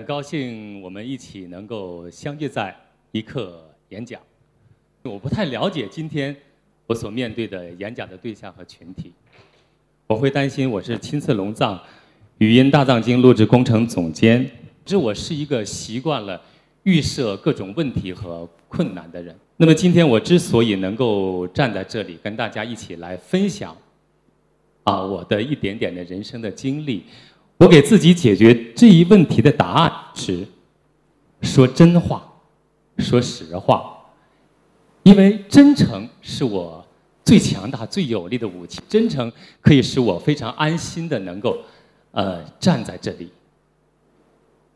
很高兴我们一起能够相聚在一课演讲。我不太了解今天我所面对的演讲的对象和群体，我会担心我是亲自龙藏语音大藏经录制工程总监，这我是一个习惯了预设各种问题和困难的人。那么今天我之所以能够站在这里跟大家一起来分享，啊，我的一点点的人生的经历。我给自己解决这一问题的答案是：说真话，说实话。因为真诚是我最强大、最有力的武器。真诚可以使我非常安心的能够，呃，站在这里。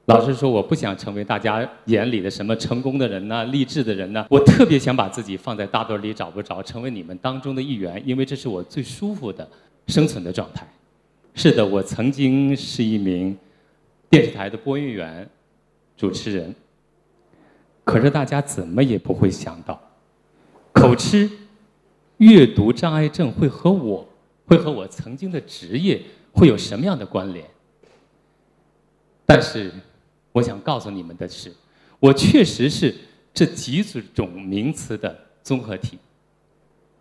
老实说，我不想成为大家眼里的什么成功的人呐、励志的人呐。我特别想把自己放在大堆里找不着，成为你们当中的一员，因为这是我最舒服的生存的状态。是的，我曾经是一名电视台的播音员、主持人。可是大家怎么也不会想到，口吃、阅读障碍症会和我会和我曾经的职业会有什么样的关联？但是，我想告诉你们的是，我确实是这几种名词的综合体。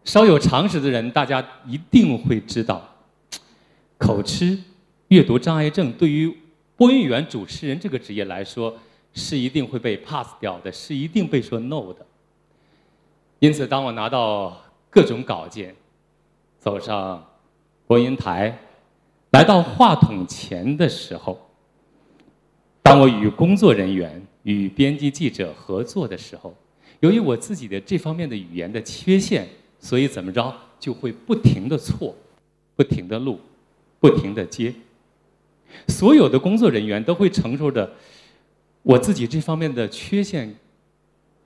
稍有常识的人，大家一定会知道。口吃、阅读障碍症对于播音员、主持人这个职业来说，是一定会被 pass 掉的，是一定被说 no 的。因此，当我拿到各种稿件，走上播音台，来到话筒前的时候，当我与工作人员、与编辑记者合作的时候，由于我自己的这方面的语言的缺陷，所以怎么着就会不停的错，不停的录。不停的接，所有的工作人员都会承受着我自己这方面的缺陷，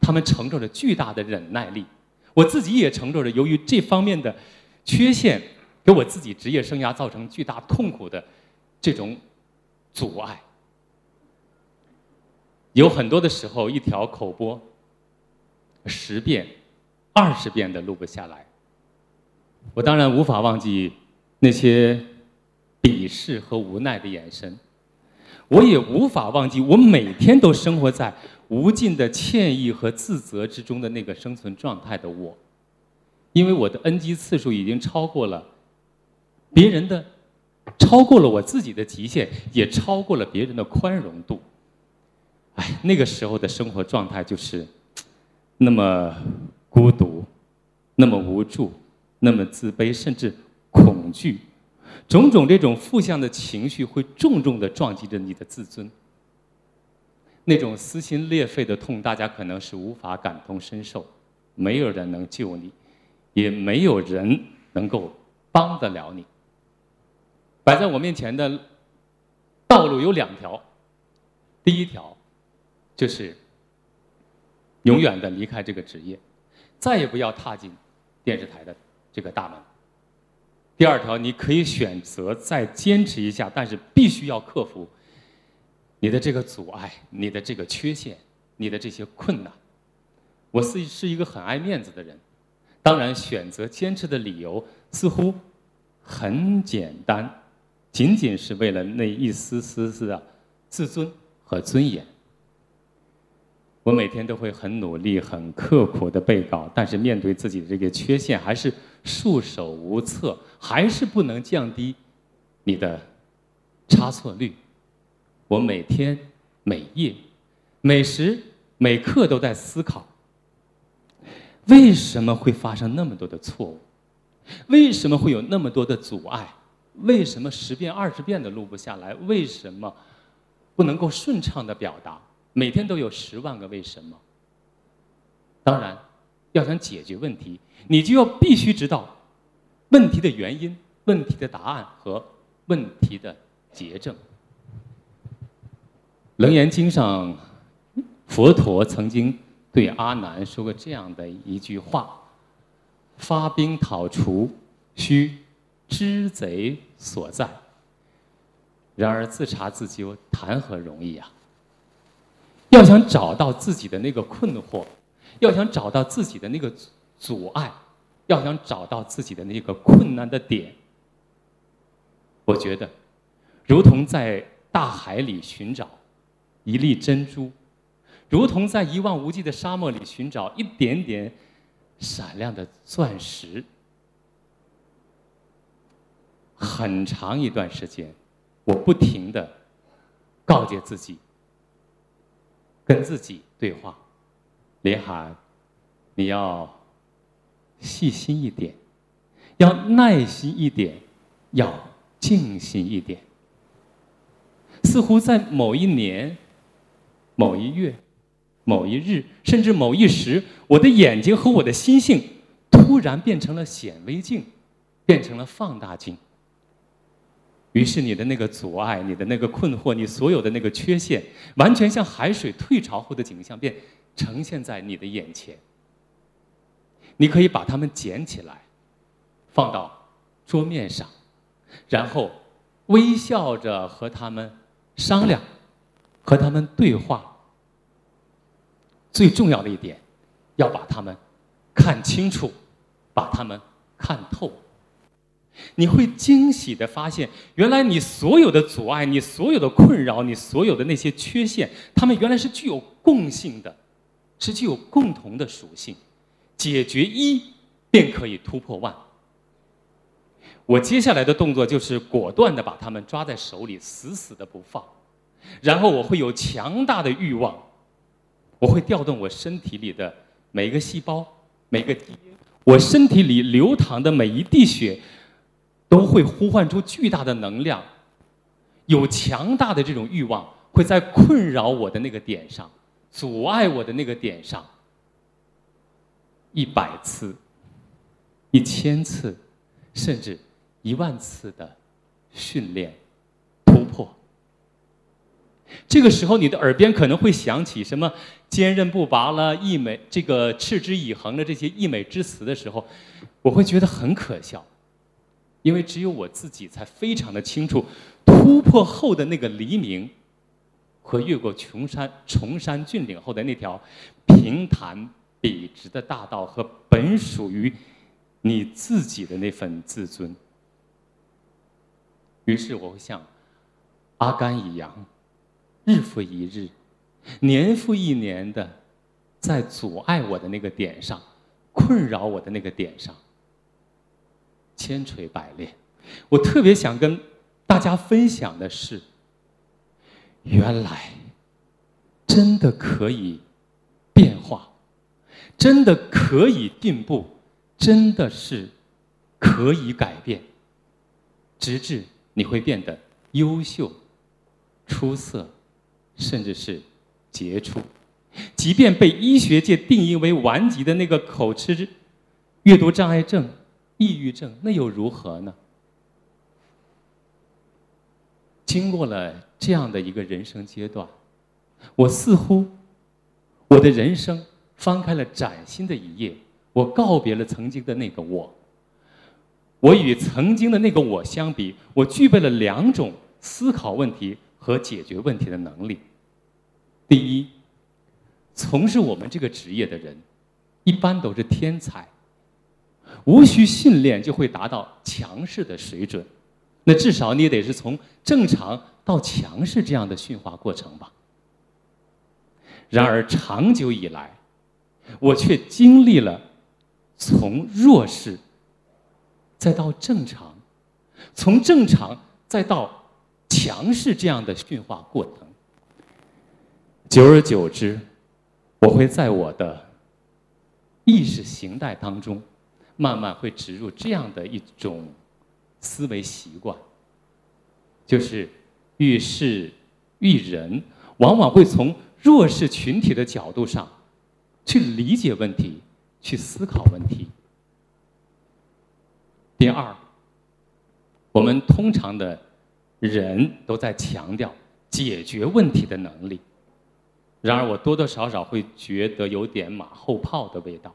他们承受着巨大的忍耐力，我自己也承受着由于这方面的缺陷给我自己职业生涯造成巨大痛苦的这种阻碍。有很多的时候，一条口播十遍、二十遍的录不下来，我当然无法忘记那些。鄙视和无奈的眼神，我也无法忘记我每天都生活在无尽的歉意和自责之中的那个生存状态的我，因为我的 NG 次数已经超过了别人的，超过了我自己的极限，也超过了别人的宽容度。哎，那个时候的生活状态就是那么孤独，那么无助，那么自卑，甚至恐惧。种种这种负向的情绪会重重的撞击着你的自尊，那种撕心裂肺的痛，大家可能是无法感同身受，没有人能救你，也没有人能够帮得了你。摆在我面前的道路有两条，第一条就是永远的离开这个职业，再也不要踏进电视台的这个大门。第二条，你可以选择再坚持一下，但是必须要克服你的这个阻碍、你的这个缺陷、你的这些困难。我是是一个很爱面子的人，当然选择坚持的理由似乎很简单，仅仅是为了那一丝丝丝的自尊和尊严。我每天都会很努力、很刻苦的背稿，但是面对自己的这个缺陷，还是束手无策，还是不能降低你的差错率。我每天、每夜、每时每刻都在思考：为什么会发生那么多的错误？为什么会有那么多的阻碍？为什么十遍、二十遍的录不下来？为什么不能够顺畅的表达？每天都有十万个为什么。当然，要想解决问题，你就要必须知道问题的原因、问题的答案和问题的结症。《楞严经》上，佛陀曾经对阿难说过这样的一句话：“发兵讨除，须知贼所在。然而自查自纠，谈何容易啊！”要想找到自己的那个困惑，要想找到自己的那个阻碍，要想找到自己的那个困难的点，我觉得，如同在大海里寻找一粒珍珠，如同在一望无际的沙漠里寻找一点点闪亮的钻石。很长一段时间，我不停的告诫自己，跟自己对话：林涵，你要细心一点，要耐心一点，要静心一点。似乎在某一年。某一月、某一日，甚至某一时，我的眼睛和我的心性突然变成了显微镜，变成了放大镜。于是，你的那个阻碍，你的那个困惑，你所有的那个缺陷，完全像海水退潮后的景象，便呈现在你的眼前。你可以把它们捡起来，放到桌面上，然后微笑着和他们商量。和他们对话，最重要的一点，要把他们看清楚，把他们看透。你会惊喜的发现，原来你所有的阻碍、你所有的困扰、你所有的那些缺陷，他们原来是具有共性的，是具有共同的属性。解决一，便可以突破万。我接下来的动作就是果断的把他们抓在手里，死死的不放。然后我会有强大的欲望，我会调动我身体里的每一个细胞、每个我身体里流淌的每一滴血，都会呼唤出巨大的能量。有强大的这种欲望，会在困扰我的那个点上、阻碍我的那个点上，一百次、一千次，甚至一万次的训练突破。这个时候，你的耳边可能会响起什么“坚韧不拔”了、“一美”这个“持之以恒”的这些溢美之词的时候，我会觉得很可笑，因为只有我自己才非常的清楚，突破后的那个黎明，和越过穷山崇山峻岭后的那条平坦笔直的大道，和本属于你自己的那份自尊。于是，我会像阿甘一样。日复一日，年复一年的，在阻碍我的那个点上，困扰我的那个点上，千锤百炼。我特别想跟大家分享的是，原来真的可以变化，真的可以进步，真的是可以改变，直至你会变得优秀、出色。甚至是杰出，即便被医学界定义为顽疾的那个口吃阅读障碍症、抑郁症，那又如何呢？经过了这样的一个人生阶段，我似乎我的人生翻开了崭新的一页，我告别了曾经的那个我。我与曾经的那个我相比，我具备了两种思考问题和解决问题的能力。第一，从事我们这个职业的人，一般都是天才，无需训练就会达到强势的水准。那至少你也得是从正常到强势这样的驯化过程吧。然而长久以来，我却经历了从弱势再到正常，从正常再到强势这样的驯化过程。久而久之，我会在我的意识形态当中，慢慢会植入这样的一种思维习惯，就是遇事遇人，往往会从弱势群体的角度上去理解问题，去思考问题。第二，我们通常的人都在强调解决问题的能力。然而，我多多少少会觉得有点马后炮的味道。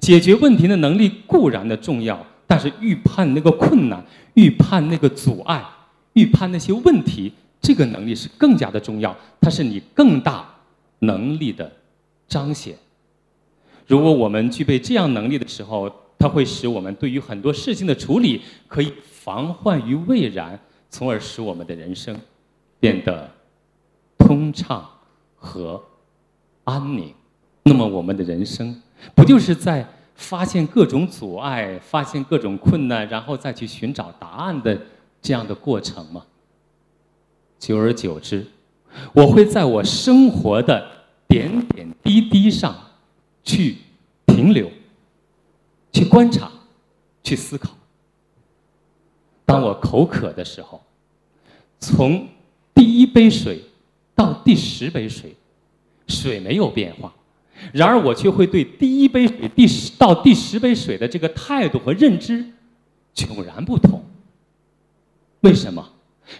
解决问题的能力固然的重要，但是预判那个困难、预判那个阻碍、预判那些问题，这个能力是更加的重要。它是你更大能力的彰显。如果我们具备这样能力的时候，它会使我们对于很多事情的处理可以防患于未然，从而使我们的人生变得通畅。和安宁。那么我们的人生不就是在发现各种阻碍、发现各种困难，然后再去寻找答案的这样的过程吗？久而久之，我会在我生活的点点滴滴上去停留、去观察、去思考。当我口渴的时候，从第一杯水到第十杯水，水没有变化。然而，我却会对第一杯水、第十到第十杯水的这个态度和认知迥然不同。为什么？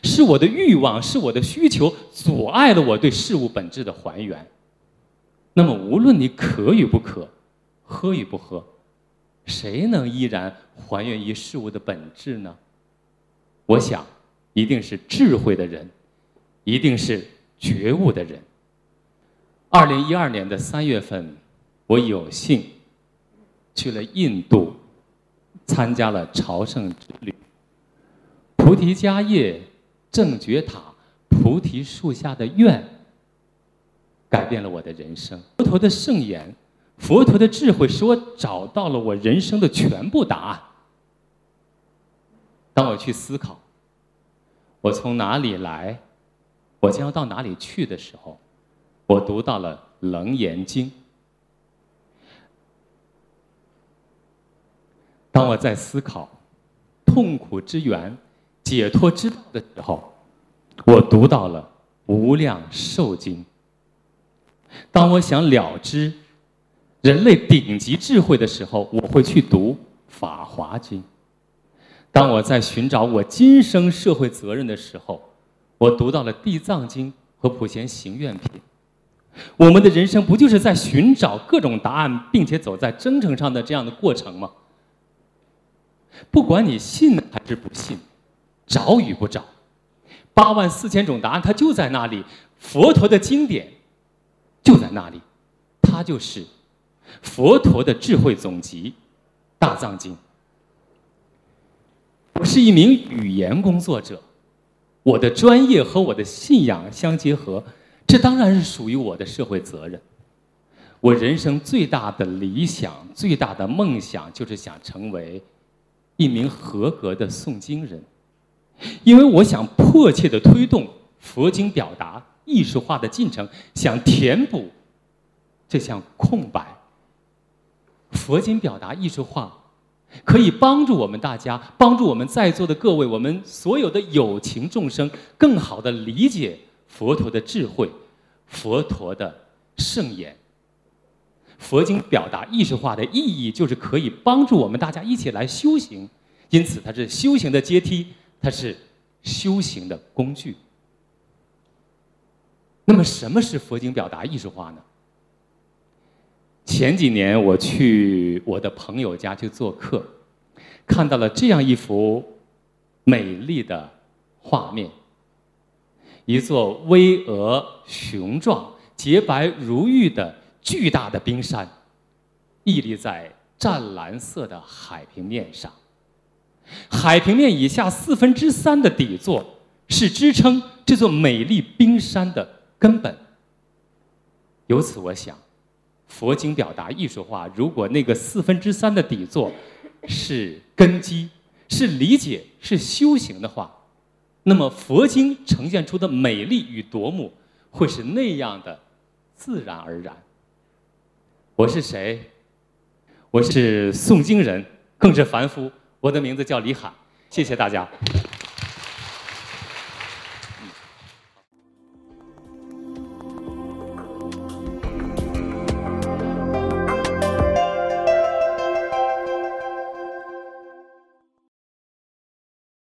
是我的欲望，是我的需求阻碍了我对事物本质的还原。那么，无论你渴与不渴，喝与不喝，谁能依然还原于事物的本质呢？我想，一定是智慧的人，一定是觉悟的人。二零一二年的三月份，我有幸去了印度，参加了朝圣之旅。菩提迦叶正觉塔菩提树下的愿，改变了我的人生。佛陀的圣言，佛陀的智慧，使我找到了我人生的全部答案。当我去思考，我从哪里来，我将要到哪里去的时候。我读到了《楞严经》。当我在思考痛苦之源、解脱之道的时候，我读到了《无量寿经》。当我想了知人类顶级智慧的时候，我会去读《法华经》。当我在寻找我今生社会责任的时候，我读到了《地藏经》和《普贤行愿品》。我们的人生不就是在寻找各种答案，并且走在征程上的这样的过程吗？不管你信还是不信，找与不找，八万四千种答案它就在那里。佛陀的经典就在那里，它就是佛陀的智慧总集《大藏经》。我是一名语言工作者，我的专业和我的信仰相结合。这当然是属于我的社会责任。我人生最大的理想、最大的梦想，就是想成为一名合格的诵经人，因为我想迫切的推动佛经表达艺术化的进程，想填补这项空白。佛经表达艺术化，可以帮助我们大家，帮助我们在座的各位，我们所有的有情众生，更好的理解。佛陀的智慧，佛陀的圣言，佛经表达艺术化的意义，就是可以帮助我们大家一起来修行。因此，它是修行的阶梯，它是修行的工具。那么，什么是佛经表达艺术化呢？前几年我去我的朋友家去做客，看到了这样一幅美丽的画面。一座巍峨雄壮、洁白如玉的巨大的冰山，屹立在湛蓝色的海平面上。海平面以下四分之三的底座是支撑这座美丽冰山的根本。由此我想，佛经表达艺术化，如果那个四分之三的底座是根基、是理解、是修行的话。那么佛经呈现出的美丽与夺目，会是那样的自然而然。我是谁？我是诵经人，更是凡夫。我的名字叫李海。谢谢大家。